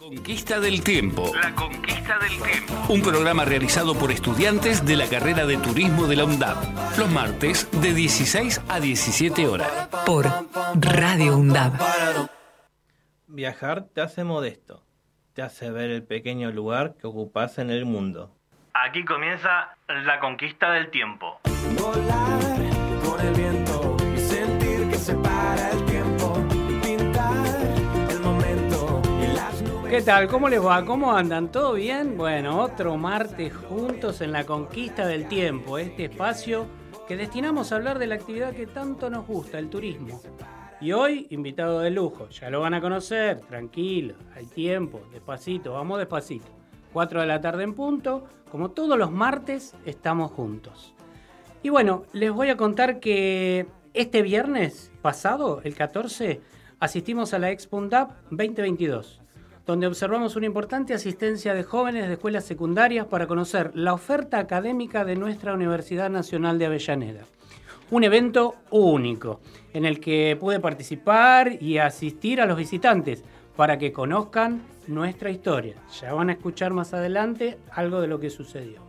Conquista del Tiempo. La Conquista del Tiempo. Un programa realizado por estudiantes de la carrera de turismo de la UNDAP. Los martes de 16 a 17 horas. Por Radio UNDAP. Viajar te hace modesto. Te hace ver el pequeño lugar que ocupas en el mundo. Aquí comienza la conquista del tiempo. Volar con el viento ¿Qué tal? ¿Cómo les va? ¿Cómo andan? ¿Todo bien? Bueno, otro martes juntos en la conquista del tiempo, este espacio que destinamos a hablar de la actividad que tanto nos gusta, el turismo. Y hoy, invitado de lujo, ya lo van a conocer, tranquilo, hay tiempo, despacito, vamos despacito. 4 de la tarde en punto, como todos los martes, estamos juntos. Y bueno, les voy a contar que este viernes pasado, el 14, asistimos a la Expo UNDAP 2022, donde observamos una importante asistencia de jóvenes de escuelas secundarias para conocer la oferta académica de nuestra Universidad Nacional de Avellaneda. Un evento único, en el que pude participar y asistir a los visitantes para que conozcan nuestra historia. Ya van a escuchar más adelante algo de lo que sucedió.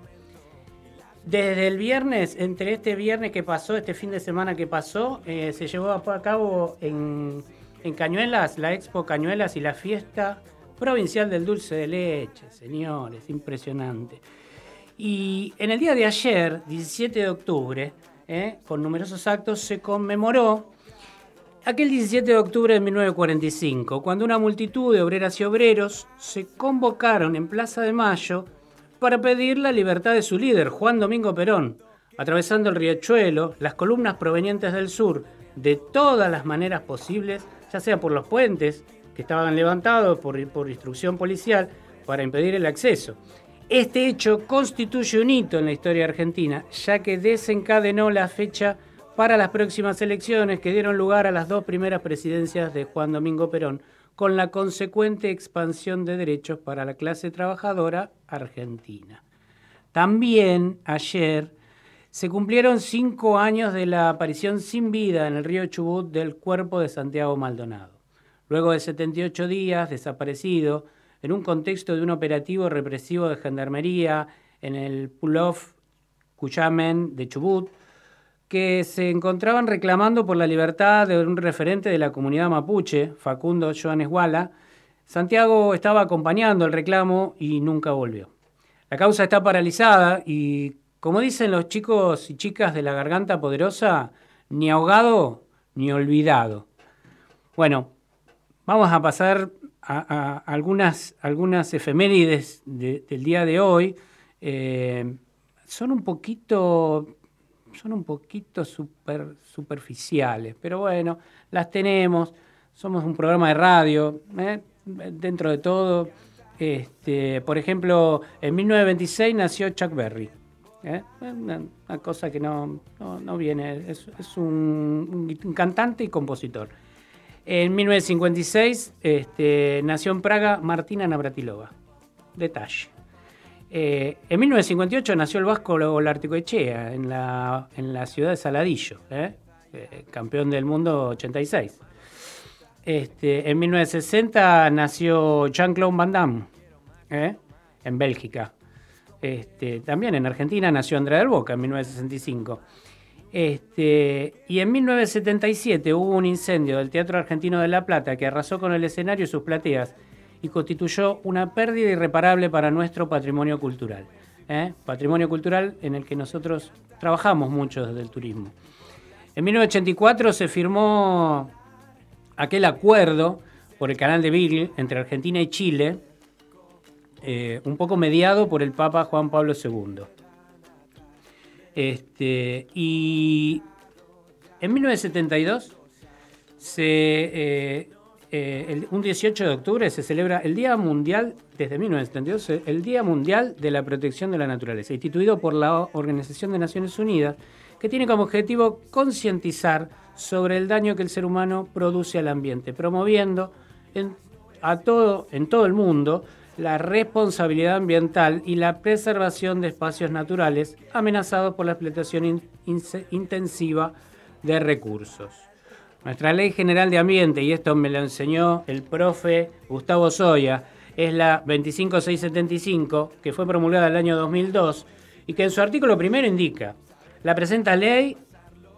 Desde el viernes, entre este viernes que pasó, este fin de semana que pasó, eh, se llevó a cabo en, en Cañuelas, la Expo Cañuelas y la fiesta provincial del dulce de leche, señores, impresionante. Y en el día de ayer, 17 de octubre, eh, con numerosos actos, se conmemoró aquel 17 de octubre de 1945, cuando una multitud de obreras y obreros se convocaron en Plaza de Mayo para pedir la libertad de su líder, Juan Domingo Perón, atravesando el riachuelo, las columnas provenientes del sur, de todas las maneras posibles, ya sea por los puentes que estaban levantados por, por instrucción policial para impedir el acceso. Este hecho constituye un hito en la historia argentina, ya que desencadenó la fecha para las próximas elecciones que dieron lugar a las dos primeras presidencias de Juan Domingo Perón, con la consecuente expansión de derechos para la clase trabajadora argentina. También ayer se cumplieron cinco años de la aparición sin vida en el río Chubut del cuerpo de Santiago Maldonado. Luego de 78 días desaparecido, en un contexto de un operativo represivo de gendarmería en el pull-off Cuyamen de Chubut, que se encontraban reclamando por la libertad de un referente de la comunidad mapuche, Facundo Joanes Guala, Santiago estaba acompañando el reclamo y nunca volvió. La causa está paralizada y, como dicen los chicos y chicas de la garganta poderosa, ni ahogado ni olvidado. Bueno, vamos a pasar a, algunas, algunas efemérides de- del día de hoy. Eh, son un poquito son un poquito super, superficiales, pero bueno, las tenemos. Somos un programa de radio, ¿eh? dentro de todo. Este, por ejemplo, en 1926 nació Chuck Berry. ¿eh? Una, cosa que no, no, no viene, es, es un cantante y compositor. En 1956 este, nació en Praga Martina Navratilova. Detalle. Eh, en 1958 nació el vasco Olarticoechea en la, en la ciudad de Saladillo, ¿eh? Eh, campeón del mundo 86. Este, en 1960 nació Jean-Claude Van Damme en Bélgica. Este, también en Argentina nació Andrea del Boca en 1965. Este, y en 1977 hubo un incendio del Teatro Argentino de La Plata que arrasó con el escenario y sus plateas y constituyó una pérdida irreparable para nuestro patrimonio cultural. ¿eh? Patrimonio cultural en el que nosotros trabajamos mucho desde el turismo. En 1984 se firmó aquel acuerdo por el canal de Beagle entre Argentina y Chile, eh, un poco mediado por el Papa Juan Pablo II. Este, y en 1972, se, eh, eh, el- un 18 de octubre, se celebra el Día Mundial, desde 1972, eh, el Día Mundial de la Protección de la Naturaleza, instituido por la Organización de Naciones Unidas, que tiene como objetivo concientizar sobre el daño que el ser humano produce al ambiente, promoviendo en, a todo, en todo el mundo la responsabilidad ambiental y la preservación de espacios naturales amenazados por la explotación intensiva de recursos. Nuestra Ley General de Ambiente, y esto me lo enseñó el profe Gustavo Soya, es la 25675, que fue promulgada el año 2002 y que en su artículo primero indica, la presenta ley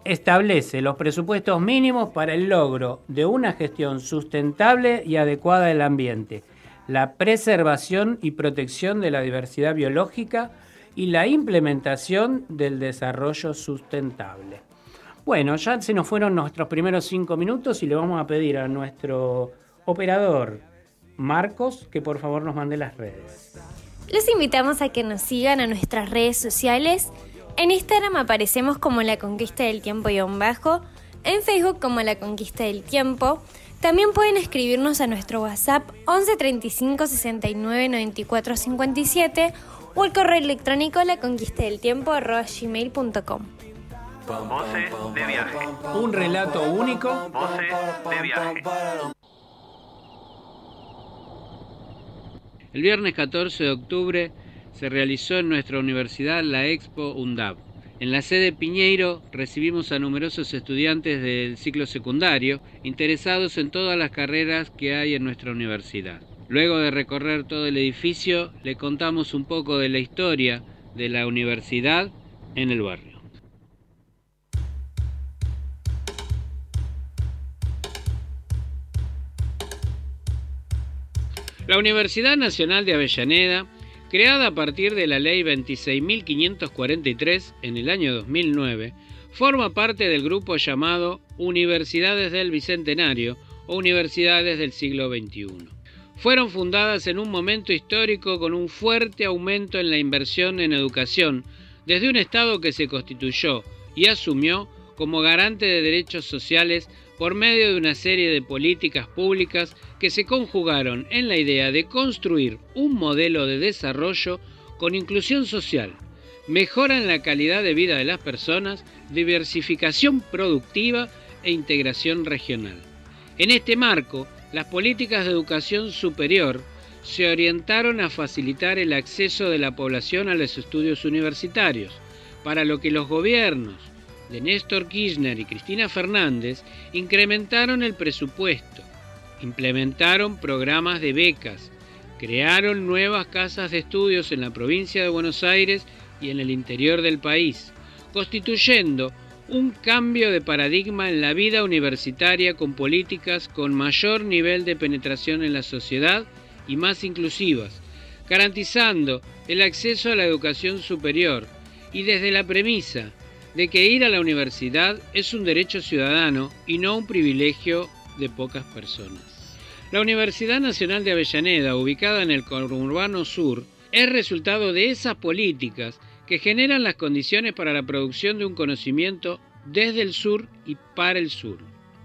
establece los presupuestos mínimos para el logro de una gestión sustentable y adecuada del ambiente, la preservación y protección de la diversidad biológica y la implementación del desarrollo sustentable. Bueno, ya se nos fueron nuestros primeros cinco minutos y le vamos a pedir a nuestro operador Marcos que por favor nos mande las redes. Los invitamos a que nos sigan a nuestras redes sociales. En Instagram aparecemos como La Conquista del Tiempo y un bajo, en Facebook como La Conquista del Tiempo. También pueden escribirnos a nuestro WhatsApp 11 35 69 94 57 o al correo electrónico la conquista del tiempo gmail.com. Voces de viaje. Un relato único. Voces de viaje. El viernes 14 de octubre se realizó en nuestra universidad la Expo UNDAP. En la sede Piñeiro recibimos a numerosos estudiantes del ciclo secundario interesados en todas las carreras que hay en nuestra universidad. Luego de recorrer todo el edificio, le contamos un poco de la historia de la universidad en el barrio. La Universidad Nacional de Avellaneda, creada a partir de la Ley 26.543 en el año 2009, forma parte del grupo llamado Universidades del Bicentenario o Universidades del siglo XXI. Fueron fundadas en un momento histórico con un fuerte aumento en la inversión en educación, desde un Estado que se constituyó y asumió como garante de derechos sociales por medio de una serie de políticas públicas que se conjugaron en la idea de construir un modelo de desarrollo con inclusión social, mejora en la calidad de vida de las personas, diversificación productiva e integración regional. En este marco, las políticas de educación superior se orientaron a facilitar el acceso de la población a los estudios universitarios, para lo que los gobiernos, Néstor Kirchner y Cristina Fernández incrementaron el presupuesto, implementaron programas de becas, crearon nuevas casas de estudios en la provincia de Buenos Aires y en el interior del país, constituyendo un cambio de paradigma en la vida universitaria con políticas con mayor nivel de penetración en la sociedad y más inclusivas, garantizando el acceso a la educación superior. Y desde la premisa de que ir a la universidad es un derecho ciudadano y no un privilegio de pocas personas. La Universidad Nacional de Avellaneda, ubicada en el conurbano sur, es resultado de esas políticas que generan las condiciones para la producción de un conocimiento desde el sur y para el sur.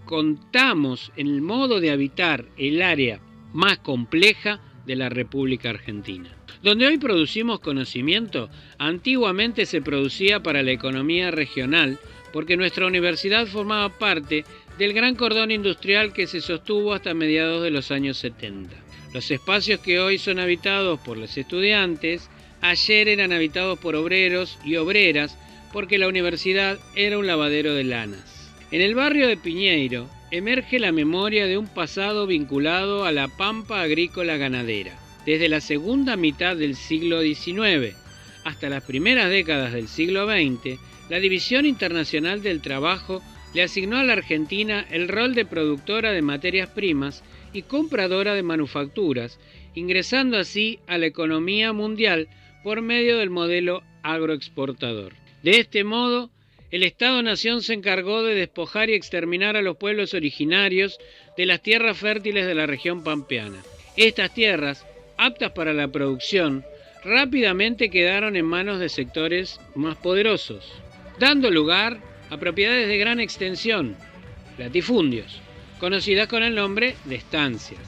Contamos en el modo de habitar el área más compleja de la República Argentina. Donde hoy producimos conocimiento, antiguamente se producía para la economía regional, porque nuestra universidad formaba parte del gran cordón industrial que se sostuvo hasta mediados de los años 70. Los espacios que hoy son habitados por los estudiantes, ayer eran habitados por obreros y obreras, porque la universidad era un lavadero de lanas. En el barrio de Piñeiro emerge la memoria de un pasado vinculado a la pampa agrícola ganadera desde la segunda mitad del siglo XIX hasta las primeras décadas del siglo XX, la División Internacional del Trabajo le asignó a la Argentina el rol de productora de materias primas y compradora de manufacturas, ingresando así a la economía mundial por medio del modelo agroexportador. De este modo, el Estado-Nación se encargó de despojar y exterminar a los pueblos originarios de las tierras fértiles de la región pampeana. Estas tierras aptas para la producción, rápidamente quedaron en manos de sectores más poderosos, dando lugar a propiedades de gran extensión, latifundios, conocidas con el nombre de estancias.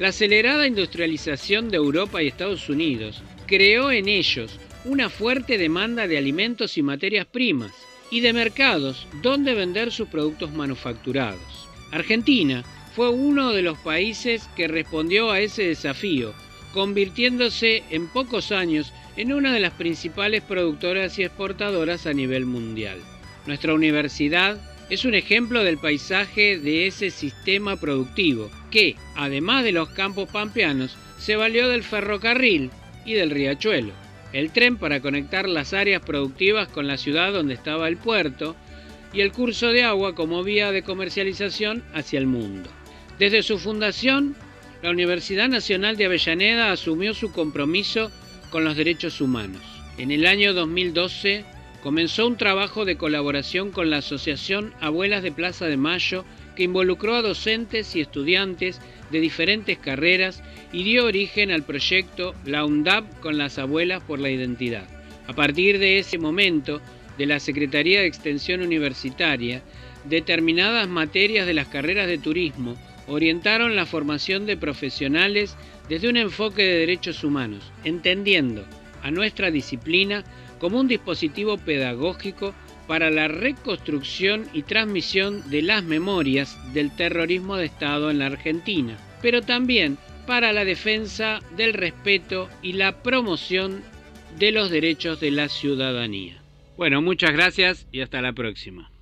La acelerada industrialización de Europa y Estados Unidos creó en ellos una fuerte demanda de alimentos y materias primas y de mercados donde vender sus productos manufacturados. Argentina fue uno de los países que respondió a ese desafío convirtiéndose en pocos años en una de las principales productoras y exportadoras a nivel mundial. Nuestra universidad es un ejemplo del paisaje de ese sistema productivo que, además de los campos pampeanos, se valió del ferrocarril y del riachuelo. El tren para conectar las áreas productivas con la ciudad donde estaba el puerto y el curso de agua como vía de comercialización hacia el mundo. Desde su fundación, la Universidad Nacional de Avellaneda asumió su compromiso con los derechos humanos. En el año 2012 comenzó un trabajo de colaboración con la Asociación Abuelas de Plaza de Mayo que involucró a docentes y estudiantes de diferentes carreras y dio origen al proyecto La UNDAP con las abuelas por la identidad. A partir de ese momento, de la Secretaría de Extensión Universitaria, determinadas materias de las carreras de turismo orientaron la formación de profesionales desde un enfoque de derechos humanos, entendiendo a nuestra disciplina como un dispositivo pedagógico para la reconstrucción y transmisión de las memorias del terrorismo de Estado en la Argentina, pero también para la defensa del respeto y la promoción de los derechos de la ciudadanía. Bueno, muchas gracias y hasta la próxima.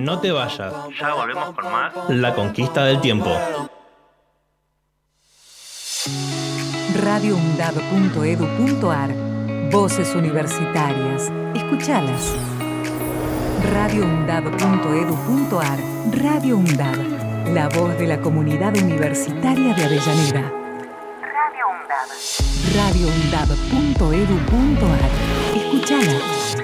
No te vayas. Ya volvemos con más. La conquista del tiempo. radioundab.edu.ar Voces universitarias. Escuchalas. radioundab.edu.ar Radio UNDAB. La voz de la comunidad universitaria de Avellaneda. Radio UNDAB. radioundab.edu.ar Escuchala.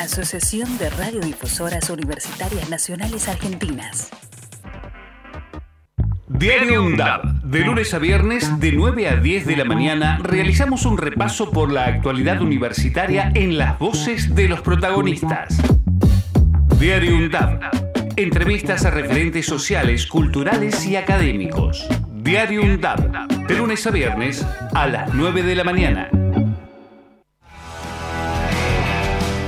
Asociación de Radiodifusoras Universitarias Nacionales Argentinas. Diario UNDAB. De lunes a viernes, de 9 a 10 de la mañana, realizamos un repaso por la actualidad universitaria en las voces de los protagonistas. Diario UNDAB. Entrevistas a referentes sociales, culturales y académicos. Diario UNDAB. De lunes a viernes, a las 9 de la mañana.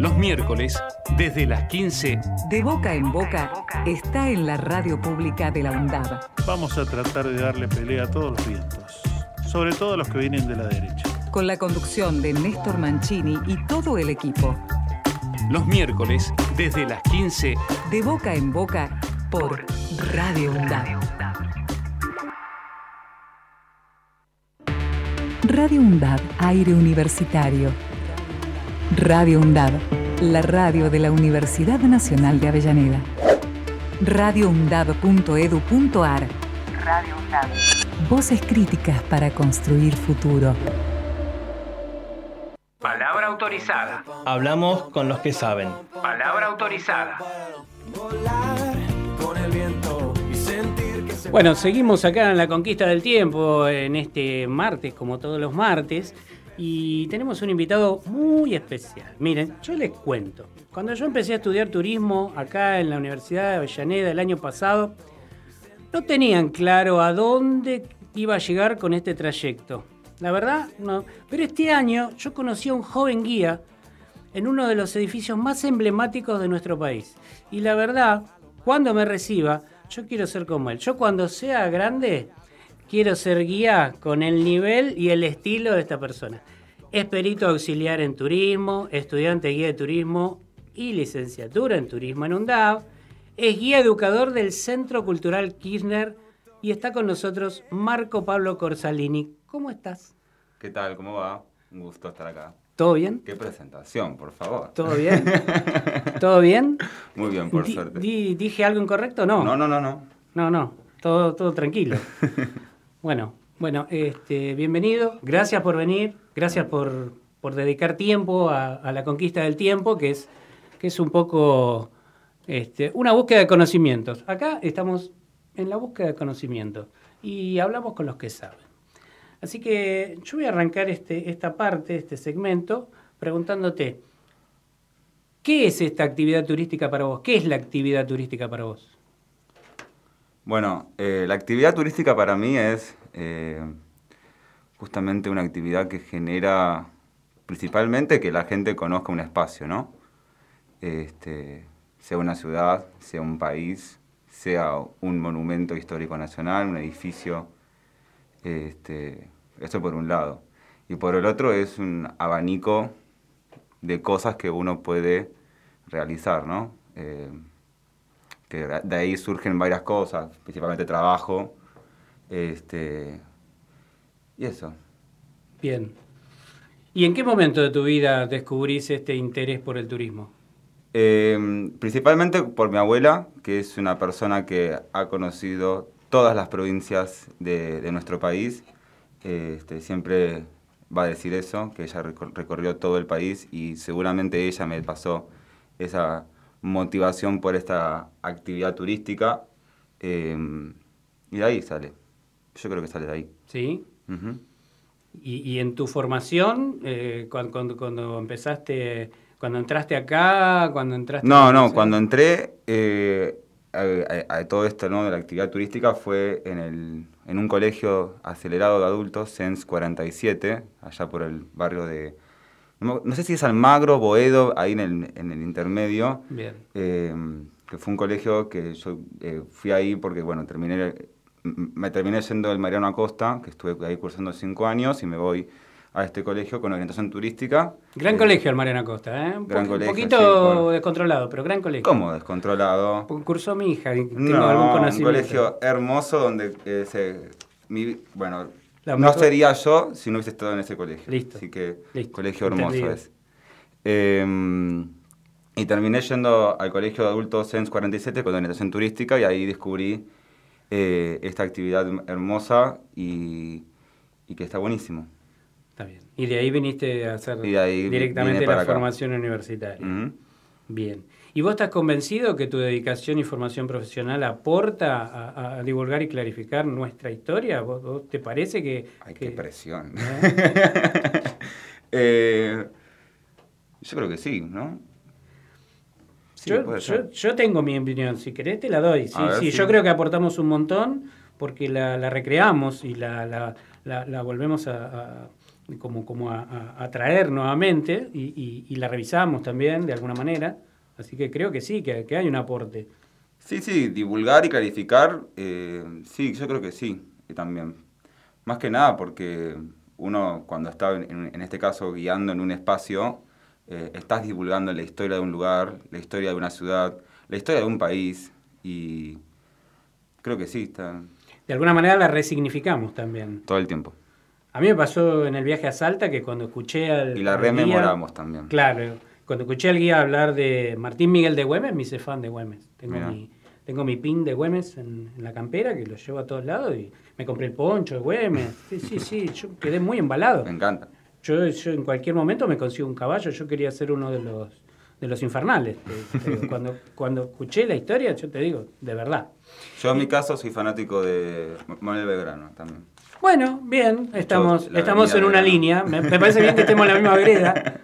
Los miércoles, desde las 15. De boca en boca, está en la radio pública de la UNDAB. Vamos a tratar de darle pelea a todos los vientos, sobre todo a los que vienen de la derecha. Con la conducción de Néstor Mancini y todo el equipo. Los miércoles, desde las 15. De boca en boca, por Radio UNDAB. Radio UNDAB, aire universitario. Radio UNDAB, la radio de la Universidad Nacional de Avellaneda. radioundab.edu.ar Radio UNDAB. Voces críticas para construir futuro. Palabra autorizada. Hablamos con los que saben. Palabra autorizada. Bueno, seguimos acá en la conquista del tiempo en este martes, como todos los martes, y tenemos un invitado muy especial. Miren, yo les cuento. Cuando yo empecé a estudiar turismo acá en la Universidad de Avellaneda el año pasado, no tenían claro a dónde iba a llegar con este trayecto. La verdad, no. Pero este año yo conocí a un joven guía en uno de los edificios más emblemáticos de nuestro país. Y la verdad, cuando me reciba, yo quiero ser como él. Yo cuando sea grande, quiero ser guía con el nivel y el estilo de esta persona. Es perito auxiliar en turismo, estudiante guía de turismo y licenciatura en turismo en UNDAV. Es guía educador del Centro Cultural Kirchner y está con nosotros Marco Pablo Corsalini. ¿Cómo estás? ¿Qué tal? ¿Cómo va? Un gusto estar acá. ¿Todo bien? Qué presentación, por favor. ¿Todo bien? ¿Todo bien? Muy bien, por Di- suerte. di- ¿Dije algo incorrecto? No. No, no, no, no. No, no. Todo, todo tranquilo. bueno, bueno, este, bienvenido. Gracias por venir. Gracias por, por dedicar tiempo a, la conquista del tiempo, que es, que es un poco este, una búsqueda de conocimientos. Acá estamos en la búsqueda de conocimientos y hablamos con los que saben. Así que yo voy a arrancar este, esta parte, este segmento, preguntándote, ¿qué es esta actividad turística para vos? ¿Qué es la actividad turística para vos? Bueno, eh, la actividad turística para mí es eh, justamente una actividad que genera principalmente que la gente conozca un espacio, ¿no? Este, sea una ciudad, sea un país, sea un monumento histórico nacional, un edificio. Este, eso por un lado. Y por el otro es un abanico de cosas que uno puede realizar, ¿no? Eh, que de ahí surgen varias cosas, principalmente trabajo, este, y eso. Bien. ¿Y en qué momento de tu vida descubrís este interés por el turismo? Eh, principalmente por mi abuela, que es una persona que ha conocido todas las provincias de, de nuestro país. Este, siempre va a decir eso, que ella recor- recorrió todo el país y seguramente ella me pasó esa motivación por esta actividad turística. eh, y de ahí sale. Yo creo que sale de ahí. ¿Sí? Y, y en tu formación, eh, cuando, cuando, cuando empezaste, cuando entraste acá, cuando entraste... No, no, cuando entré eh, a, a- a todo esto ¿no? de la actividad turística fue en, el, en un colegio acelerado de adultos, CENS 47, allá por el barrio de, no, sé si es Almagro, Boedo, ahí en el, en el intermedio, Bien. eh, que fue un colegio que yo eh, fui ahí porque, bueno, terminé, m- me terminé yendo del Mariano Acosta, que estuve ahí cursando cinco años, y me voy a este colegio con orientación turística. Gran Eh, colegio el Mariano Costa, ¿eh? Un gran po- un colegio, poquito sí, descontrolado, pero gran colegio. ¿Cómo descontrolado? Porque Cursó mi hija y tengo No, algún un conocimiento. colegio hermoso donde eh, se, mi- bueno, La no mejor- sería yo si no hubiese estado en ese colegio. Listo. Así que Listo, colegio hermoso entendido. es. Eh, y terminé yendo al colegio de adultos CENS 47 con orientación turística y ahí descubrí eh, esta actividad hermosa y, y que está buenísimo. Está bien. Y de ahí viniste a hacer directamente la acá. formación universitaria. Bien. ¿Y vos estás convencido que tu dedicación y formación profesional aporta a, a divulgar y clarificar nuestra historia? ¿Vos, vos te parece que...? Ay, que- qué presión. ¿Eh? Eh, yo creo que sí, ¿no? Sí, yo, tengo mi opinión, si querés te la doy. Sí, ver, sí, sí. Yo creo que aportamos un montón porque la, la recreamos y la, la- la- la volvemos a, a- como, como a, a- a traer nuevamente y, y- y la revisamos también de alguna manera. Así que creo que sí, que, que hay un aporte. Sí, sí, divulgar y clarificar, eh, sí, yo creo que sí, y también. Más que nada porque uno cuando está, en, en este caso, guiando en un espacio, eh, estás divulgando la historia de un lugar, la historia de una ciudad, la historia de un país, y creo que sí, está De alguna manera la resignificamos también. todo el tiempo. A mí me pasó en el viaje a Salta que cuando escuché al. Y la rememoramos también. Claro, cuando escuché al guía hablar de Martín Miguel de Güemes, me hice fan de Güemes. Tengo Mirá. mi, tengo mi pin de Güemes en, en la campera que lo llevo a todos lados y me compré el poncho de Güemes. Sí, sí, sí, yo quedé muy embalado. Me encanta. Yo, yo en cualquier momento me consigo un caballo, yo quería ser uno de los de los infernales. te- te digo. cuando, cuando escuché la historia, yo te digo, de verdad. Yo en mi caso soy fanático de Manuel Belgrano también. Bueno, bien, estamos, estamos en una línea. Me, me parece bien que estemos en la misma vereda.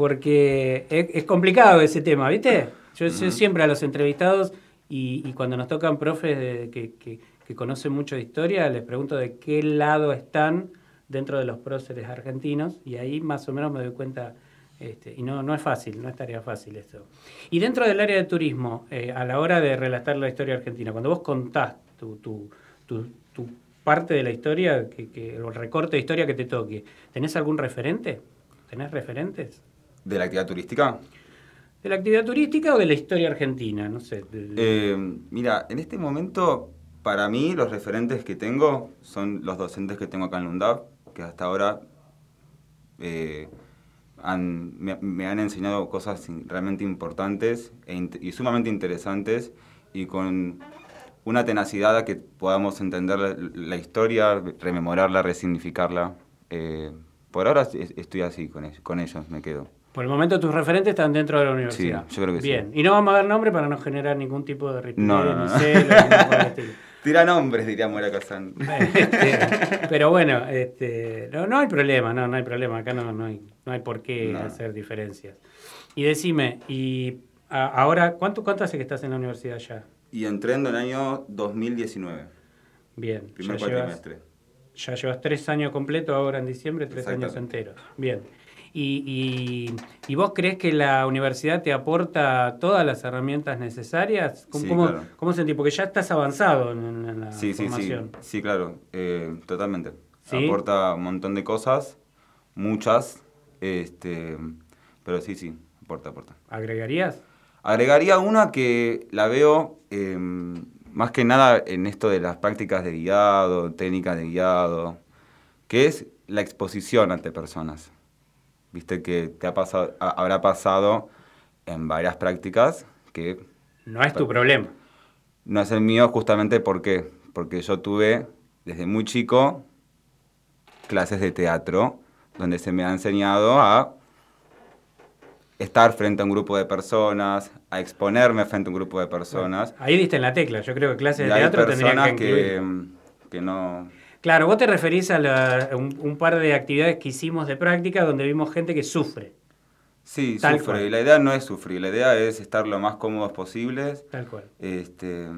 Porque es, es complicado ese tema, ¿viste? Yo, siempre a los entrevistados y, y cuando nos tocan profes de- que, que- que conocen mucho de historia, les pregunto de qué lado están dentro de los próceres argentinos y ahí más o menos me doy cuenta, este, y no, no es fácil, no es tarea fácil esto. Y dentro del área de turismo, eh, a la hora de relatar la historia argentina, cuando vos contás tu, tu, tu, tu parte de la historia, que, que, el recorte de historia que te toque, ¿tenés algún referente? ¿Tenés referentes? ¿De la actividad turística? ¿De la actividad turística o de la historia argentina? No sé. Eh, mira, en este momento, para mí, los referentes que tengo son los docentes que tengo acá en Lundab, que hasta ahora eh, han- me, me han enseñado cosas realmente importantes e y sumamente interesantes y con una tenacidad a que podamos entender la, la historia, rememorarla, resignificarla. Eh, por ahora es- estoy así con ellos, con ellos, me quedo. Por el momento tus referentes están dentro de la universidad. yo creo que sí. Bien. Y no vamos a dar nombre para no generar ningún tipo de ripio, No, no, ni estilo. Tira nombres, diría Moira Kazan. Este, pero bueno, este, no, no hay problema, no, no hay problema. Acá no, no, hay, no hay por qué No. hacer diferencias. Y decime, y a- ahora, ¿cuánto, ¿cuánto hace que estás en la universidad ya? Y entré en el año 2019. Bien. Primer ya llevas, cuatrimestre. ya llevas tres años completos ahora en diciembre, tres años enteros. Bien. Y, y, ¿Y vos crees que la universidad te aporta todas las herramientas necesarias? ¿Cómo, Sí, cómo- claro. cómo sentís? Porque ya estás avanzado en, en la Sí, sí, sí. formación. Sí, claro. eh, totalmente. ¿Sí? Aporta un montón de cosas, muchas. Este, pero sí, sí, aporta, aporta. ¿Agregarías? Agregaría una que la veo eh, más que nada en esto de las prácticas de guiado, técnicas de guiado, que es la exposición ante personas. Viste que te ha pasado, ha- habrá pasado en varias prácticas que No es tu problema. no es el mío justamente ¿por qué? porque yo tuve desde muy chico clases de teatro donde se me ha enseñado a estar frente a un grupo de personas, a exponerme frente a un grupo de personas. Ahí diste en la tecla. Yo creo que clases de hay teatro tendrían personas que que, que no... Claro, vos te referís a la- un, un par de actividades que hicimos de práctica donde vimos gente que sufre. Sí, Tal sufre. cual. Y la idea no es sufrir, la idea es estar lo más cómodos posibles. Tal cual. Este,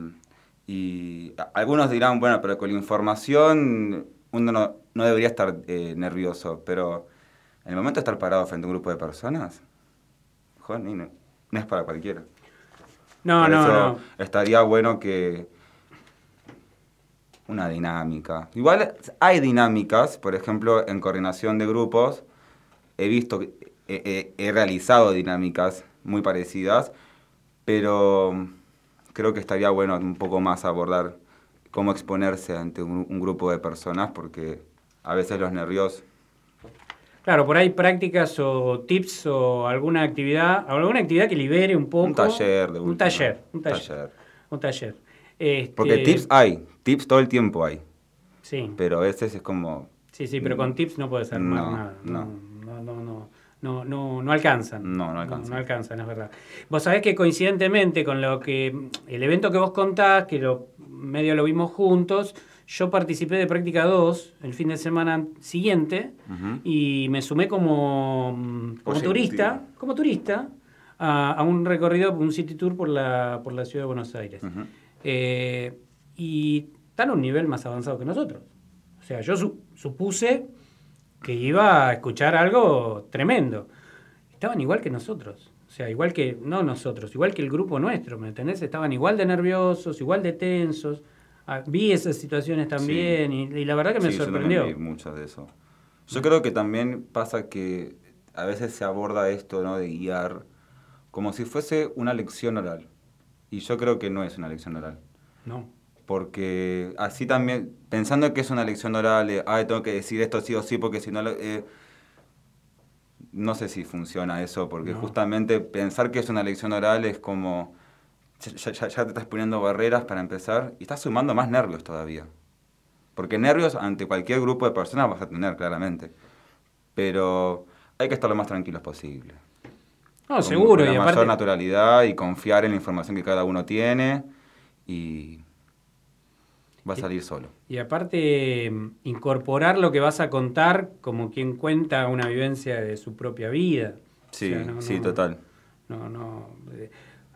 y a- algunos dirán, bueno, pero con la información uno no, no debería estar eh, nervioso, pero en el momento de estar parado frente a un grupo de personas, joder, no, no es para cualquiera. No, Por no, eso no. estaría bueno que una dinámica. Igual hay dinámicas, por ejemplo, en coordinación de grupos, he visto, he, he- he realizado dinámicas muy parecidas, pero creo que estaría bueno un poco más abordar cómo exponerse ante un, un grupo de personas, porque a veces los nervios... Claro, por ahí prácticas o tips o alguna actividad, alguna actividad que libere un poco. Un taller de Un última. taller, un taller. Taller. Un taller. Este, Porque tips hay, tips todo el tiempo hay, Sí, pero a veces es como... sí, sí, pero con tips no puedes armar No, nada. no. No, no, no, no, no, no alcanzan. No, no alcanzan. No, alcanzan, es verdad. Vos sabés que coincidentemente con lo que el evento que vos contás, que lo medio lo vimos juntos, yo participé de práctica 2 el fin de semana siguiente y me sumé como, como turista, como turista a, a un recorrido, un city tour por la, por la ciudad de Buenos Aires. Ujú. Eh, y están a un nivel más avanzado que nosotros. O sea, yo su- supuse que iba a escuchar algo tremendo. Estaban igual que nosotros. O sea, igual que, no nosotros, igual que el grupo nuestro, ¿me entendés? Estaban igual de nerviosos, igual de tensos. Ah, vi esas situaciones también y, y la verdad que me Sí, yo sorprendió. vi muchas de eso. Yo creo que también pasa que a veces se aborda esto ¿no? de guiar como si fuese una lección oral. Y yo creo que no es una lección oral. No. Porque así también, pensando que es una lección oral, de, ay, tengo que decir esto sí o sí, porque si no, lo- eh, no sé si funciona eso, porque No. justamente pensar que es una lección oral es como, ya, ya- ya te estás poniendo barreras para empezar y estás sumando más nervios todavía. Porque nervios ante cualquier grupo de personas vas a tener, claramente. Pero hay que estar lo más tranquilos posible. No, Con- seguro. Con y mayor aparte, naturalidad y confiar en la información que cada uno tiene y va a salir solo. y aparte, mm, incorporar lo que vas a contar como quien cuenta una vivencia de su propia vida. Sí, O sea, no- sí, no- total. No, no. eh,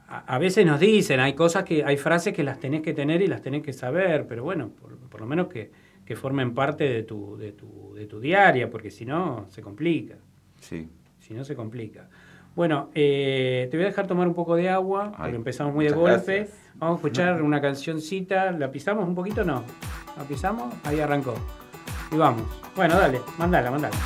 A, a veces nos dicen, hay cosas que, hay frases que las tenés que tener y las tenés que saber, pero bueno, por, por lo menos que, que formen parte de tu, de tu, de tu diaria, porque si no, se complica. Sí. Si no, se complica. Bueno, eh, te voy a dejar tomar un poco de agua, porque Ay, empezamos muy de golpe. gracias. Vamos a escuchar una cancioncita. ¿La pisamos un poquito? No. ¿La pisamos? Ahí arrancó. Y vamos. Bueno, dale, mandala, mandala.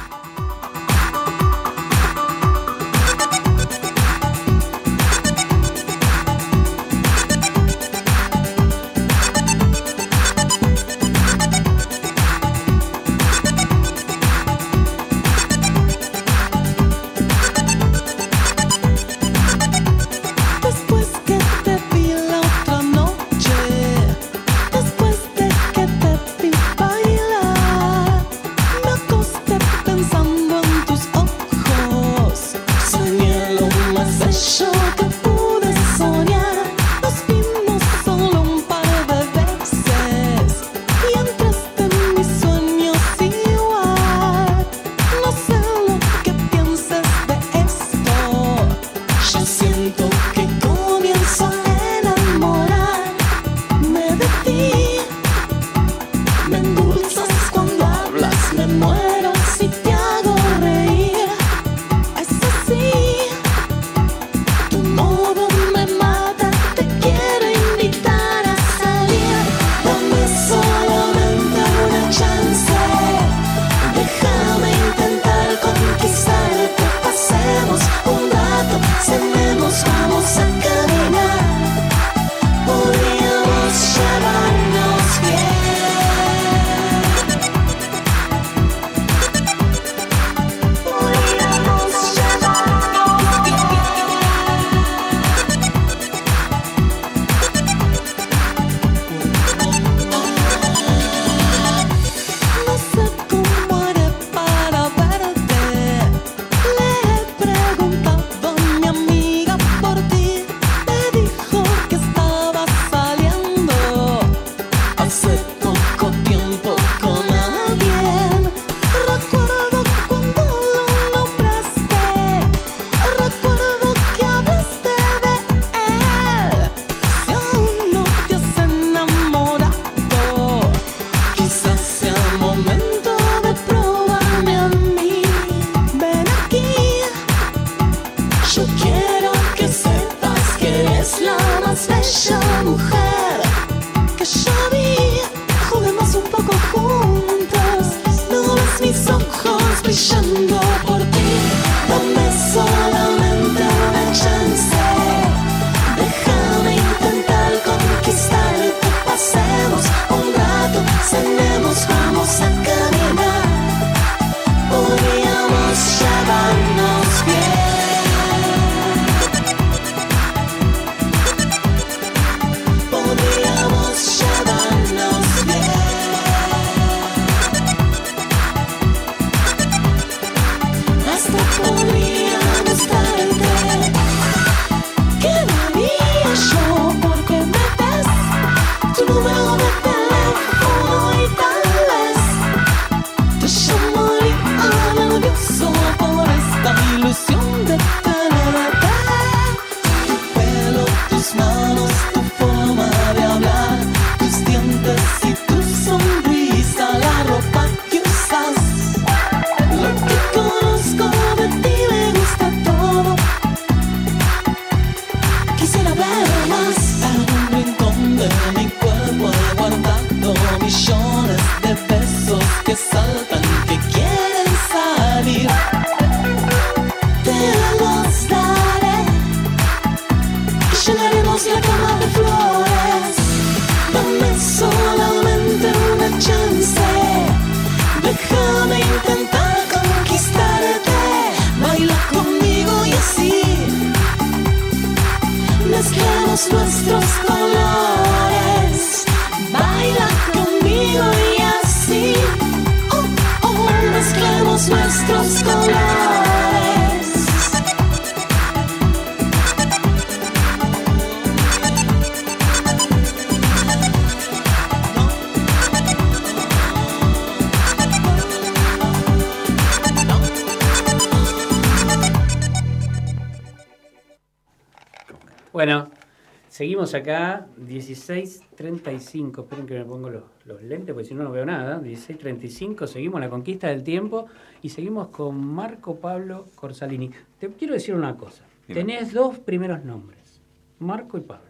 Seguimos acá, 16.35. Esperen que me pongo los, los lentes, porque si no, no veo nada. 16.35, seguimos la conquista del tiempo y seguimos con Marco Pablo Corsalini. Te quiero decir una cosa. Dime. Tenés dos primeros nombres, Marco y Pablo.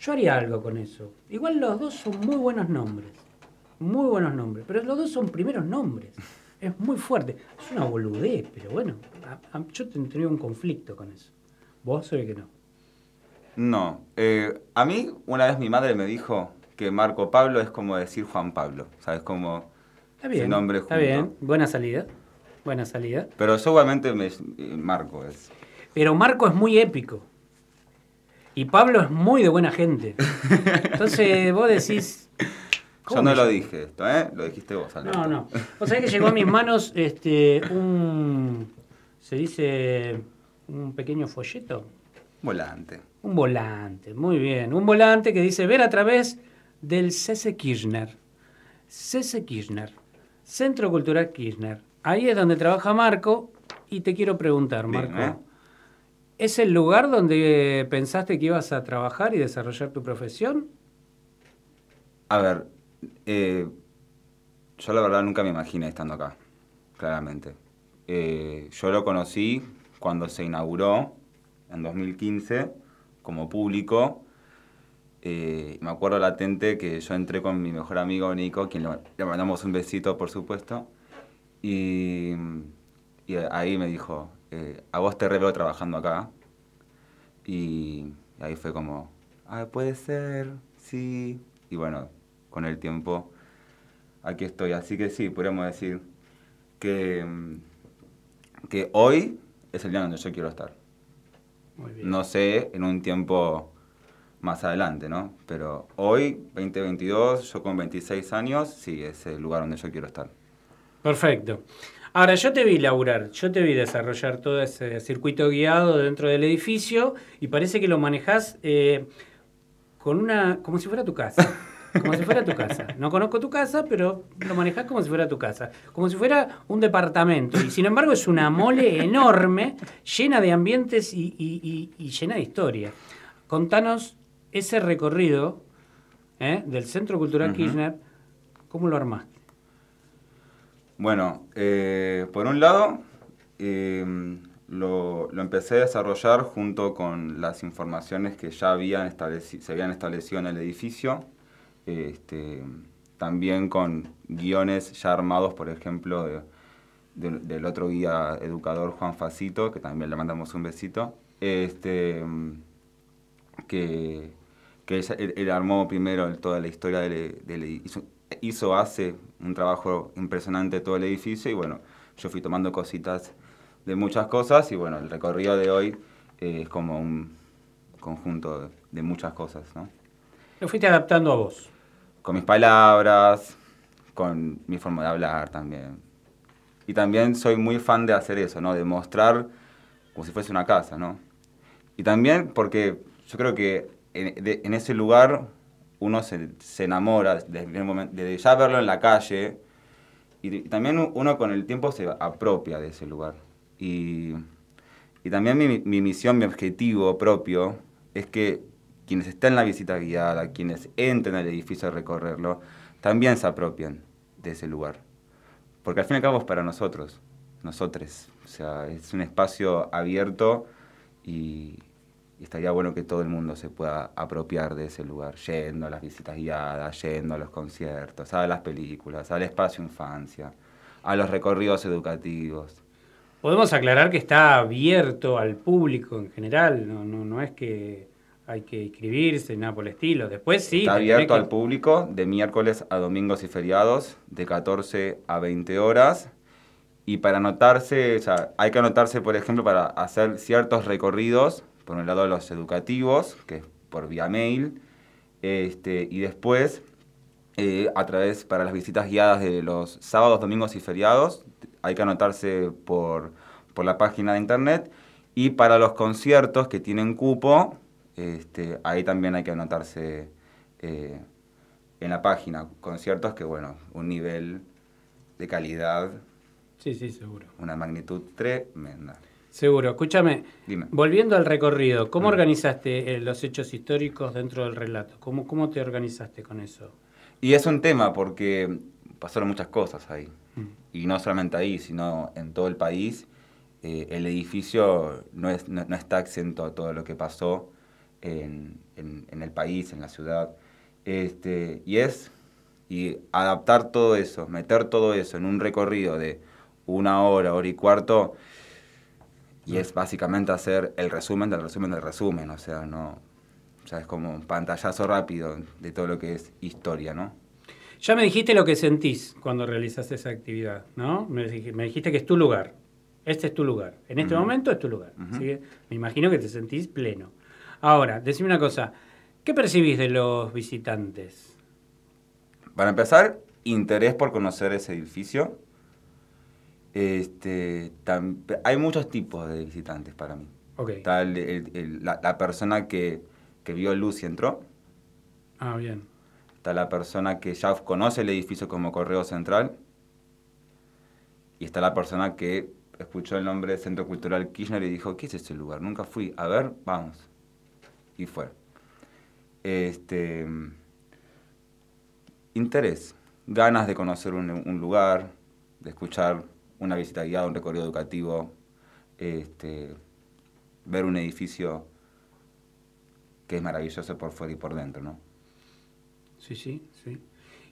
Yo haría algo con eso. Igual los dos son muy buenos nombres. Muy buenos nombres. Pero los dos son primeros nombres. Es muy fuerte. Es una boludez, pero bueno. a- a- yo tendría un conflicto con eso. Vos ve que no. No. eh, a mí, una vez mi madre me dijo que Marco Pablo es como decir Juan Pablo. ¿Sabes? Como Está bien. ese nombre está junto. bien. Buena salida. Buena salida. Pero yo obviamente me, eh, Marco es. Pero Marco es muy épico. Y Pablo es muy de buena gente. Entonces vos decís. ¿cómo Yo no lo dije esto, ¿eh? Lo dijiste vos, Alberto. No, no. Vos sabés que llegó a mis manos este, un. Se dice. Un pequeño folleto. Volante. Un volante, muy bien. Un volante que dice ver a través del C.C. Kirchner. C.C. Kirchner. Centro Cultural Kirchner. Ahí es donde trabaja Marco. Y te quiero preguntar, Bien, Marco. ¿eh? ¿Es el lugar donde pensaste que ibas a trabajar y desarrollar tu profesión? A ver, eh, yo la verdad nunca me imaginé estando acá, claramente. Eh, yo lo conocí cuando se inauguró en 2015 como público. Eh, me acuerdo latente que yo entré con mi mejor amigo Nico, quien le, mandamos un besito, por supuesto. Y, ahí me dijo, eh, a vos te reveo trabajando acá. Y ahí fue como, ah, puede ser, sí. Y bueno, con el tiempo, aquí estoy. Así que sí, podríamos decir que, que hoy es el día donde yo quiero estar. No sé, en un tiempo más adelante, ¿no? Pero hoy, 2022, yo con 26 años, sí, es el lugar donde yo quiero estar. Perfecto. Ahora, yo te vi laburar, yo te vi desarrollar todo ese circuito guiado dentro del edificio y parece que lo manejás eh, con una, como si fuera tu casa. Como si fuera tu casa. No conozco tu casa, pero lo manejás como si fuera tu casa. Como si fuera un departamento. Y sin embargo es una mole enorme, llena de ambientes y, y- y- y llena de historia. Contanos ese recorrido ¿eh? del Centro Cultural. Kirchner, ¿cómo lo armaste? Bueno, eh, por un lado, eh, lo, lo empecé a desarrollar junto con las informaciones que ya habían se habían establecido en el edificio, este, también con guiones ya armados, por ejemplo, de- de- del otro guía educador Juan Facito, que también le mandamos un besito, este, que, que él, él armó primero toda la historia del, hizo, hizo hace un trabajo impresionante todo el edificio y bueno, yo fui tomando cositas de muchas cosas y bueno, el recorrido de hoy es como un conjunto de, de muchas cosas, ¿no? Lo fuiste adaptando a vos. Con mis palabras, con mi forma de hablar también. Y también soy muy fan de hacer eso, ¿no? De mostrar como si fuese una casa, ¿no? Y también porque yo creo que en, de- ese lugar uno se, se enamora desde, ya verlo en la calle y, y también uno con el tiempo se apropia de ese lugar. Y, y también mi misión, mi objetivo propio es que quienes estén en la visita guiada, quienes entren al edificio a recorrerlo, también se apropien de ese lugar. Porque al fin y al cabo es para nosotros, nosotres. O sea, es un espacio abierto y, estaría bueno que todo el mundo se pueda apropiar de ese lugar, yendo a las visitas guiadas, yendo a los conciertos, a las películas, al espacio infancia, a los recorridos educativos. Podemos aclarar que está abierto al público en general, no es que hay que inscribirse, nada por el estilo. Después sí. Está abierto que- al público de miércoles a domingos y feriados, de 14 a 20 horas. Y para anotarse, o sea, hay que anotarse, por ejemplo, para hacer ciertos recorridos, por un lado los educativos, que es por vía mail, este, y después eh, a través para las visitas guiadas de los sábados, domingos y feriados, hay que anotarse por, por la página de internet. Y para los conciertos que tienen cupo, este, ahí también hay que anotarse eh, en la página. Conciertos que, bueno, un nivel de calidad, Sí, sí, seguro. una magnitud tremenda. Seguro. Escúchame, Dime. volviendo al recorrido, ¿cómo organizaste eh, los hechos históricos dentro del relato? ¿Cómo, ¿Cómo te organizaste con eso? Y es un tema porque pasaron muchas cosas ahí. Mm. Y no solamente ahí, sino en todo el país. Eh, el edificio no, es, no, no está exento a todo lo que pasó en, en- en el país, en la ciudad. Este, y es y adaptar todo eso, meter todo eso en un recorrido de una hora, hora y cuarto, y es básicamente hacer el resumen del resumen del resumen, o sea, no, o sea, es como un pantallazo rápido de todo lo que es historia, ¿no? Ya me dijiste lo que sentís cuando realizas esa actividad, ¿no? Me, me dijiste que es tu lugar. Este es tu lugar. En este Ujú. momento es tu lugar. Ujú. Así que me imagino que te sentís pleno. Ahora, decime una cosa. ¿Qué percibís de los visitantes? Para empezar, interés por conocer ese edificio. Este, tam- hay muchos tipos de visitantes para mí. Está el- el- el- la, la persona que, que vio luz y entró. Ah, bien. Está la persona que ya conoce el edificio como Correo Central. Y está la persona que escuchó el nombre de Centro Cultural Kirchner y dijo, ¿qué es ese lugar? Nunca fui. A ver, vamos. Y fue. Este, interés, ganas de conocer un, un lugar, de escuchar una visita guiada, un recorrido educativo, este, ver un edificio que es maravilloso por fuera y por dentro, ¿no? Sí, sí, sí.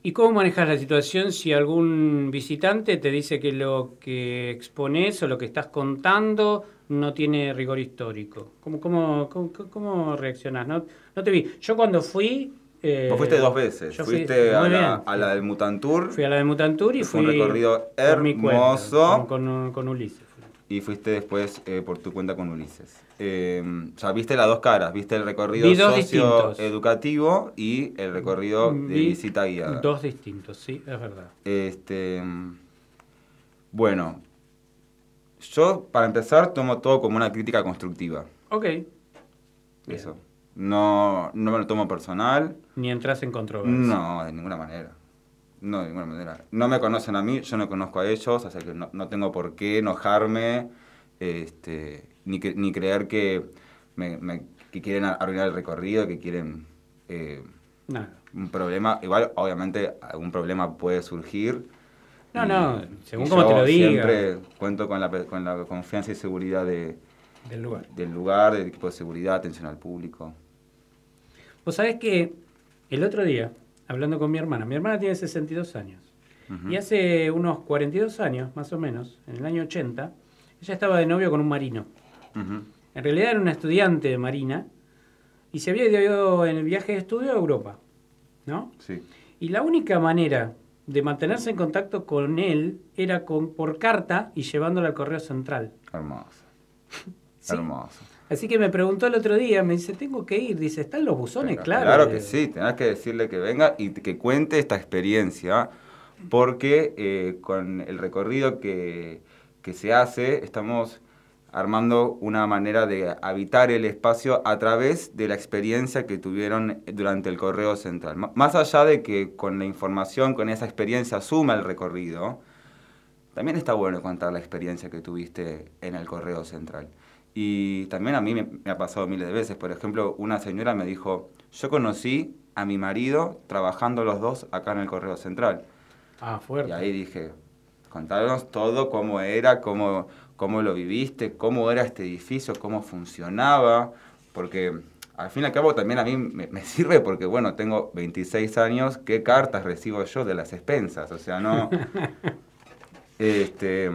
¿Y cómo manejas la situación si algún visitante te dice que lo que expones o lo que estás contando no tiene rigor histórico? ¿Cómo, cómo, cómo, cómo reaccionás? No, no te vi. Yo cuando fui... eh, Vos fuiste dos veces. yo fui- Fuiste a la, a la del Mutantour Fui a la de Mutantur y Fue fui... un recorrido cuenta, hermoso. con, con- con Ulises. y fuiste después eh, por tu cuenta con Ulises. Eh, o sea, viste las dos caras. Viste el recorrido socioeducativo y el recorrido de Vi visita guiada. Dos distintos, sí, es verdad. Este, bueno, yo para empezar tomo todo como una crítica constructiva. Ok. Eso. No, no me lo tomo personal. Ni entras en controversia. No, de ninguna manera. No, de ninguna manera. No me conocen a mí, yo no conozco a ellos, o sea que no, no tengo por qué enojarme, este, ni, que- ni creer que, me, me- que quieren arruinar el recorrido, que quieren eh, Nada. un problema. Igual, obviamente, algún problema puede surgir. No, no, según como te lo diga. Siempre cuento con la, con la confianza y seguridad de, Del lugar. del lugar, del equipo de seguridad, atención al público. Vos sabés que el otro día, hablando con mi hermana, mi hermana tiene 62 años. Ujú. Y hace unos 42 años, más o menos, en el año 80, ella estaba de novio con un marino. En realidad era una estudiante de marina y se había ido en el viaje de estudio a Europa. ¿No? Sí. Y la única manera de mantenerse en contacto con él era con, por carta y llevándolo al correo central. Hermoso. Sí. Hermoso. Así que me preguntó el otro día, me dice, tengo que ir. Dice, ¿están los buzones? Claro. Claro que sí, tenés que decirle que venga y que cuente esta experiencia, porque eh, con el recorrido que, que se hace, estamos armando una manera de habitar el espacio a través de la experiencia que tuvieron durante el correo central. M- Más allá de que con la información, con esa experiencia suma el recorrido, también está bueno contar la experiencia que tuviste en el correo central. Y también a mí me, me ha pasado miles de veces. Por ejemplo, una señora me dijo, yo conocí a mi marido trabajando los dos acá en el correo central. Ah, fuerte. Y ahí dije, contanos todo, cómo era, cómo, cómo lo viviste, cómo era este edificio, cómo funcionaba, porque al fin y al cabo también a mí me, me sirve porque, bueno, tengo 26 años, ¿qué cartas recibo yo de las expensas? O sea, no... este,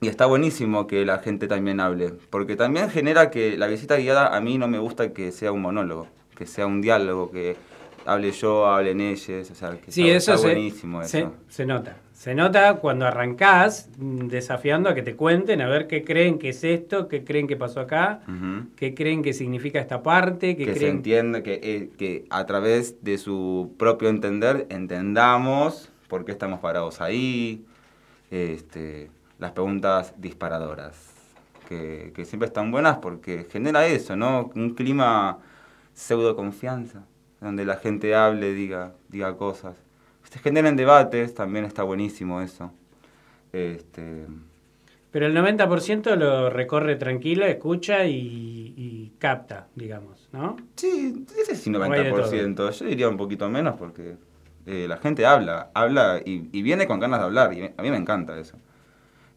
y está buenísimo que la gente también hable, porque también genera que la visita guiada a mí no me gusta que sea un monólogo, que sea un diálogo, que hable yo, hablen ellos, o sea, que Sí, está, eso está se, buenísimo se- eso. se nota. Se nota cuando arrancás mm, desafiando a que te cuenten, a ver qué creen que es esto, qué creen que pasó acá, qué creen que significa esta parte, qué que se creen... entienda, que, eh, que a través de su propio entender entendamos por qué estamos parados ahí, este, las preguntas disparadoras, que, que siempre están buenas porque genera eso, ¿no? Un clima pseudo confianza, donde la gente hable, diga, diga cosas. Se generan debates, también está buenísimo eso. Este, Pero el 90% lo recorre tranquilo, escucha y, y capta, digamos, ¿no? Sí, ese todo. 90%. Yo diría un poquito menos porque eh, la gente habla, habla y, y viene con ganas de hablar. Y a mí me encanta eso.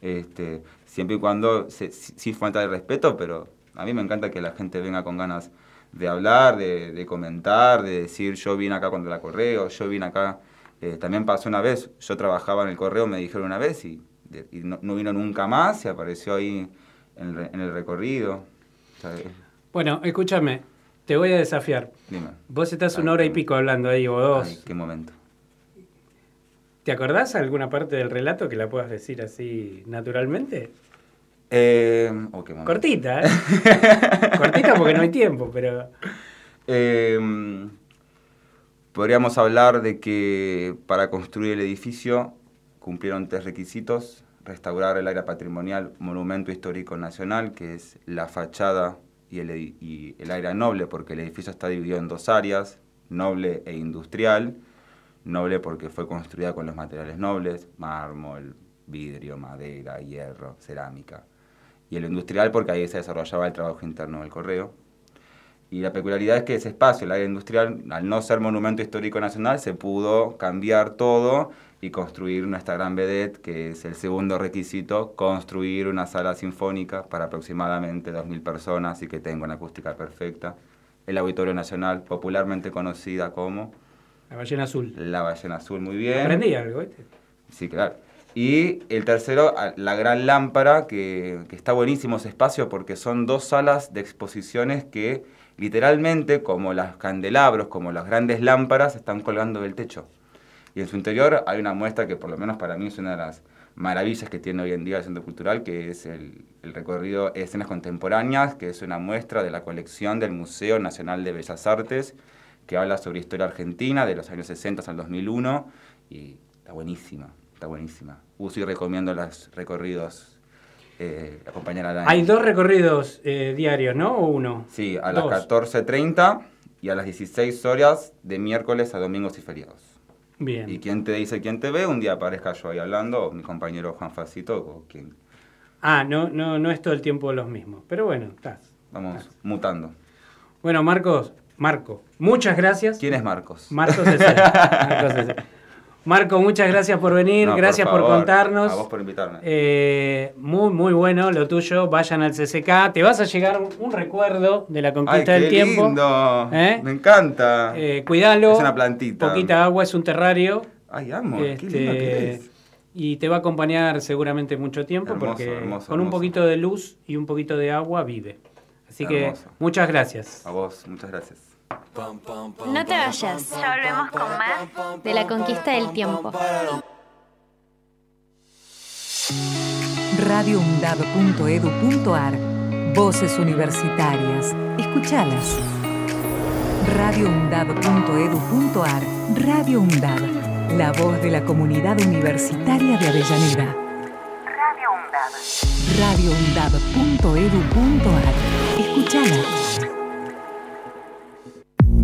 Este, siempre y cuando, se- sí falta de respeto, pero a mí me encanta que la gente venga con ganas de hablar, de, de comentar, de decir yo vine acá cuando la correo, yo vine acá. Eh, también pasó una vez, yo trabajaba en el correo, me dijeron una vez y, no, no vino nunca más, se apareció ahí en el, re- en el recorrido. Bueno, escúchame, te voy a desafiar. dime. Vos estás una hora y pico hablando ahí, o dos. Ay, qué momento. ¿Te acordás alguna parte del relato que la puedas decir así naturalmente? Eh, oh. Cortita, ¿eh? Cortita porque no hay tiempo, pero... Eh, podríamos hablar de que para construir el edificio cumplieron tres requisitos. Restaurar el área patrimonial Monumento Histórico Nacional, que es la fachada y el, área noble, porque el edificio está dividido en dos áreas, noble e industrial. Noble porque fue construida con los materiales nobles, mármol, vidrio, madera, hierro, cerámica. Y el industrial porque ahí se desarrollaba el trabajo interno del correo. Y la peculiaridad es que ese espacio, el área industrial, al no ser monumento histórico nacional, se pudo cambiar todo y construir nuestra gran vedette, que es el segundo requisito, construir una sala sinfónica para aproximadamente 2.000 personas y que tenga una acústica perfecta. El Auditorio Nacional, popularmente conocida como... La ballena azul. La ballena azul, muy bien. Aprendí algo, ¿viste? Sí, claro. Y el tercero, la gran lámpara, que, que está buenísimo ese espacio porque son dos salas de exposiciones que literalmente, como los candelabros, como las grandes lámparas, están colgando del techo. Y en su interior hay una muestra que por lo menos para mí es una de las maravillas que tiene hoy en día el Centro Cultural, que es el, recorrido Escenas Contemporáneas, que es una muestra de la colección del Museo Nacional de Bellas Artes, que habla sobre historia argentina de los años 60 al 2001, y está buenísima, está buenísima. Uso y recomiendo los recorridos, eh, acompañar a Dani. Hay dos recorridos eh, diarios, ¿no? ¿O uno? Sí, a las Dos. 14.30 y a las 16 horas de miércoles a domingos y feriados. Bien. Y quien te dice quién te ve, un día aparezca yo ahí hablando, o mi compañero Juan Facito, o quien. Ah, no, no, no es todo el tiempo los mismos. Pero bueno, estás. Vamos mutando. Bueno, Marcos, Marco, muchas gracias. ¿Quién es Marcos? Marcos es él. Marcos es él. Marco, muchas gracias por venir, No, gracias por, favor, contarnos. A vos por invitarme. Eh, muy, muy bueno lo tuyo. Vayan al CCK. Te vas a llegar un, un recuerdo de la ¡Ay, conquista qué del tiempo. lindo! ¿Eh? Me encanta. Eh, cuidalo. Es una plantita. Poquita agua, es un terrario. Ay, amo. Qué Este, lindo que es. Y te va a acompañar seguramente mucho tiempo Hermoso, porque hermoso, con un poquito de luz y un poquito de agua vive. Así que muchas gracias. A vos, muchas gracias. No te vayas. Ya volvemos con más de la conquista del tiempo. radioundab.edu.ar Voces universitarias. Escuchalas. radioundab.edu.ar Radio UNDAB. La voz de la comunidad universitaria de Avellaneda. Radio UNDAB. radioundab.edu.ar Escuchala.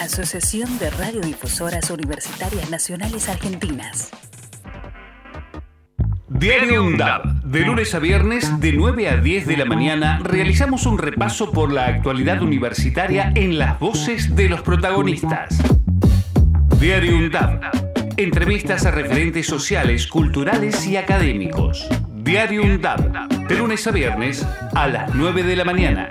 Asociación de Radiodifusoras Universitarias Nacionales Argentinas. Diario UNDAB. De lunes a viernes, de 9 a 10 de la mañana, realizamos un repaso por la actualidad universitaria en las voces de los protagonistas. Diario UNDAB. Entrevistas a referentes sociales, culturales y académicos. Diario UNDAB. De lunes a viernes, a las 9 de la mañana.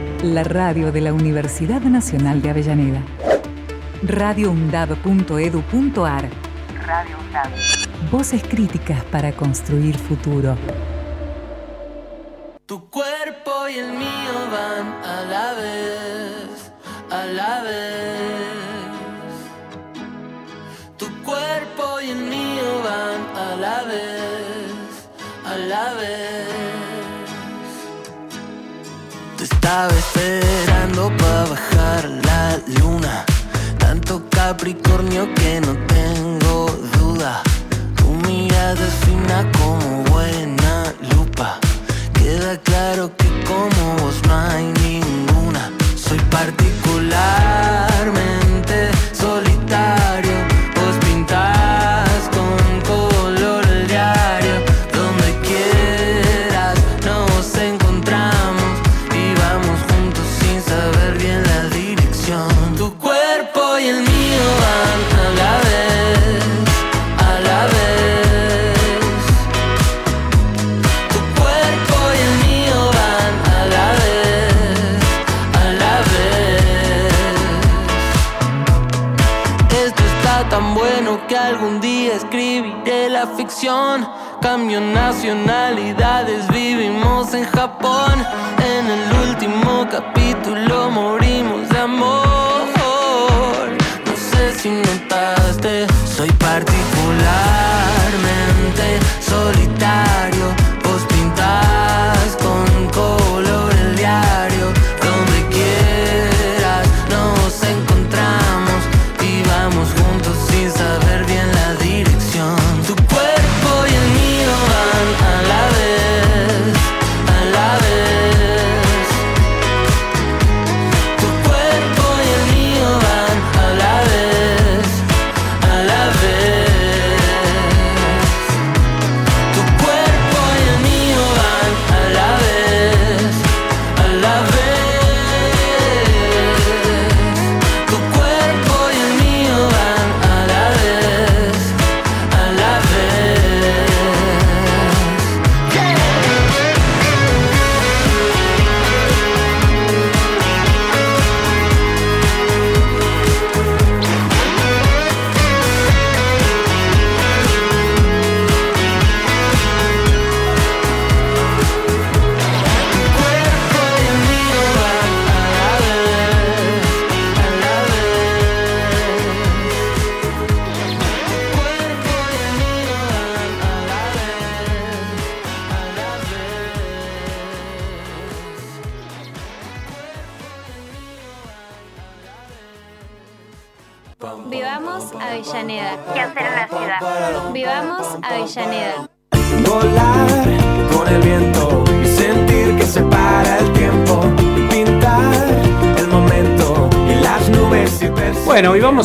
la radio de la Universidad Nacional de Avellaneda. radioundab.edu.ar Radio UNDAB. Voces críticas para construir futuro. Tu cuerpo y el mío van a la vez, a la vez. Tu cuerpo y el mío van a la vez, a la vez. Estaba esperando para bajar la luna. Tanto Capricornio que no tengo duda. Tu mirada es fina como buena lupa. Queda claro que como vos no hay ninguna. Soy particularmente En el último capítulo morimos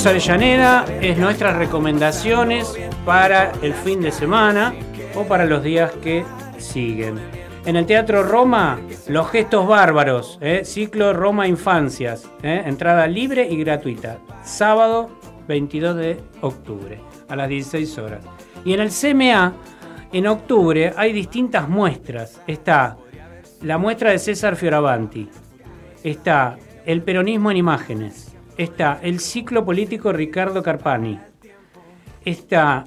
Avellaneda es nuestras recomendaciones para el fin de semana o para los días que siguen. En el Teatro Roma, Los Gestos Bárbaros, ¿eh? ciclo Roma Infancias, ¿eh? entrada libre y gratuita, sábado 22 de octubre a las 16 horas. Y en el CMA, en octubre, hay distintas muestras. Está la muestra de César Fioravanti, está el peronismo en imágenes, está el ciclo político Ricardo Carpani, está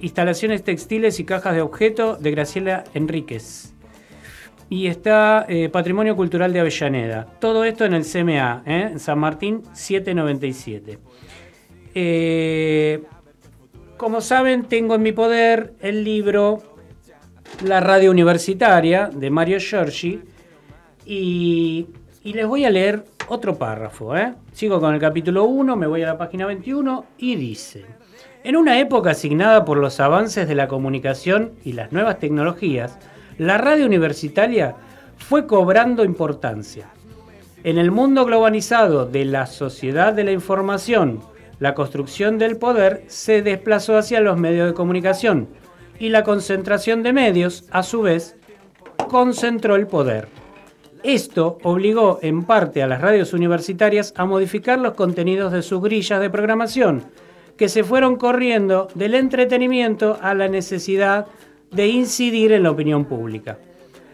instalaciones textiles y cajas de objetos de Graciela Enríquez y está eh, Patrimonio Cultural de Avellaneda. Todo esto en el CMA, ¿eh? en San Martín 797. Eh, como saben, tengo en mi poder el libro La radio universitaria de Mario Giorgi y, y les voy a leer otro párrafo. ¿eh? Sigo con el capítulo 1, me voy a la página 21 y dice, en una época asignada por los avances de la comunicación y las nuevas tecnologías, la radio universitaria fue cobrando importancia. En el mundo globalizado de la sociedad de la información, la construcción del poder se desplazó hacia los medios de comunicación y la concentración de medios, a su vez, concentró el poder. Esto obligó en parte a las radios universitarias a modificar los contenidos de sus grillas de programación, que se fueron corriendo del entretenimiento a la necesidad de incidir en la opinión pública.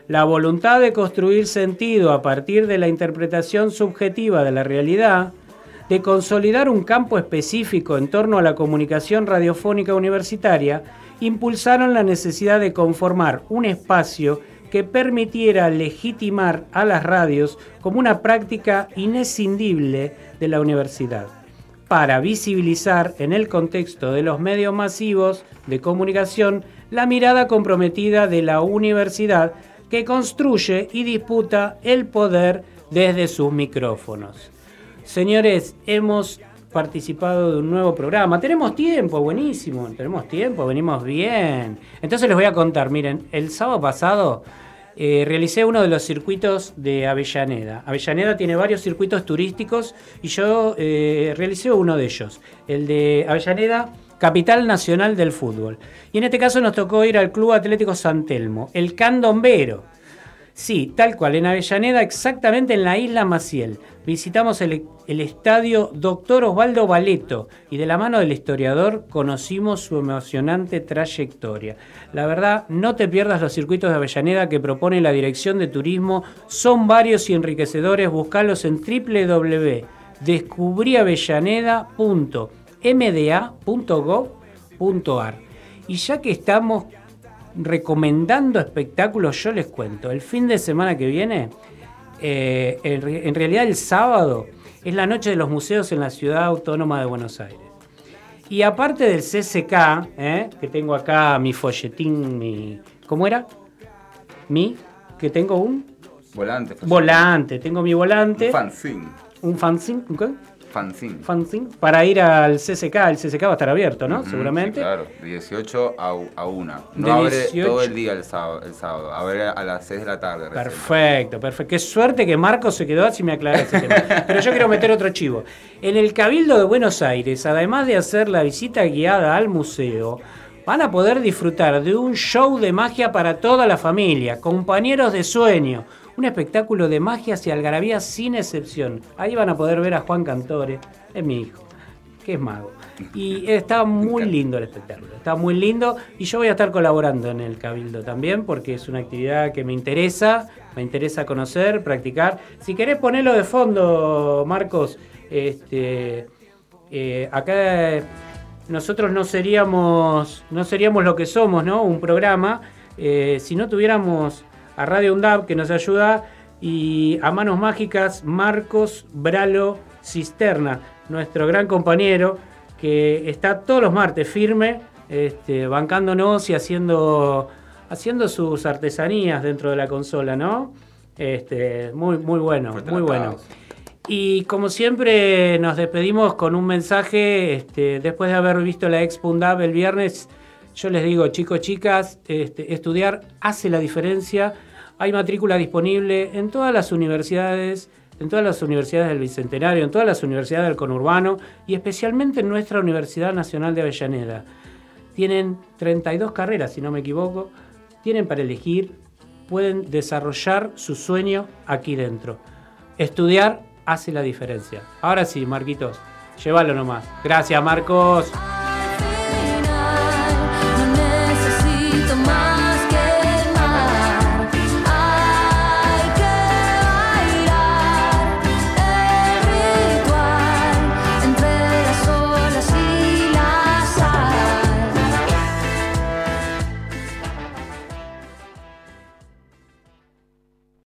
La voluntad de construir sentido a partir de la interpretación subjetiva de la realidad, de consolidar un campo específico en torno a la comunicación radiofónica universitaria, impulsaron la necesidad de conformar un espacio que permitiera legitimar a las radios como una práctica inescindible de la universidad, para visibilizar en el contexto de los medios masivos de comunicación la mirada comprometida de la universidad que construye y disputa el poder desde sus micrófonos. Señores, hemos participado de un nuevo programa. Tenemos tiempo, buenísimo. Tenemos tiempo, venimos bien. Entonces les voy a contar, miren, el sábado pasado eh, realicé uno de los circuitos de Avellaneda. Avellaneda tiene varios circuitos turísticos y yo eh, realicé uno de ellos, el de Avellaneda, capital nacional del fútbol. Y en este caso nos tocó ir al Club Atlético San Telmo, el candombero. Sí, tal cual, en Avellaneda, exactamente en la isla Maciel. Visitamos el, estadio Doctor Osvaldo Valeto y de la mano del historiador conocimos su emocionante trayectoria. La verdad, no te pierdas los circuitos de Avellaneda que propone la Dirección de Turismo. Son varios y enriquecedores. Buscalos en www.descubriavellaneda.mda.gov.ar. Y ya que estamos recomendando espectáculos, yo les cuento. El fin de semana que viene, eh, en, re- en realidad el sábado, es la noche de los museos en la ciudad autónoma de Buenos Aires. Y aparte del CCK, ¿eh? que tengo acá mi folletín, mi. ¿Cómo era? Mi. Que tengo un Volante. volante. Tengo mi volante. Un fanzine. Un fanzine. ¿un qué? Fanzine. Fanzine. Para ir al CCK. El CCK va a estar abierto, ¿no? Seguramente. sí, claro, de 18 a, a 1. No De abre 18. todo el día el sábado, el sábado. Abre a las 6 de la tarde. recién. Perfecto, perfecto. Qué suerte que Marcos se quedó así me aclara ese tema. Pero yo quiero meter otro chivo. En el Cabildo de Buenos Aires, además de hacer la visita guiada al museo, van a poder disfrutar de un show de magia para toda la familia, compañeros de sueño. Un espectáculo de magia y algarabía sin excepción. Ahí van a poder ver a Juan Cantore, es mi hijo, que es mago. Y está muy lindo el espectáculo, está muy lindo y yo voy a estar colaborando en el Cabildo también porque es una actividad que me interesa, me interesa conocer, practicar. Si querés ponerlo de fondo, Marcos, este, eh, acá nosotros no seríamos, no seríamos lo que somos, ¿no? Un programa, eh, si no tuviéramos a Radio UNDAP que nos ayuda y a manos mágicas Marcos Bralo Cisterna, nuestro gran compañero que está todos los martes firme, este, bancándonos y haciendo, haciendo sus artesanías dentro de la consola, ¿no? Este, muy, muy bueno, muy bueno. Y como siempre nos despedimos con un mensaje, este, después de haber visto la Expo UNDAP el viernes, yo les digo, chicos, chicas, este, estudiar hace la diferencia. Hay matrícula disponible en todas las universidades, en todas las universidades del Bicentenario, en todas las universidades del conurbano y especialmente en nuestra Universidad Nacional de Avellaneda. Tienen 32 carreras, si no me equivoco, tienen para elegir, pueden desarrollar su sueño aquí dentro. Estudiar hace la diferencia. Ahora sí, Marquitos, llévalo nomás. Gracias, Marcos.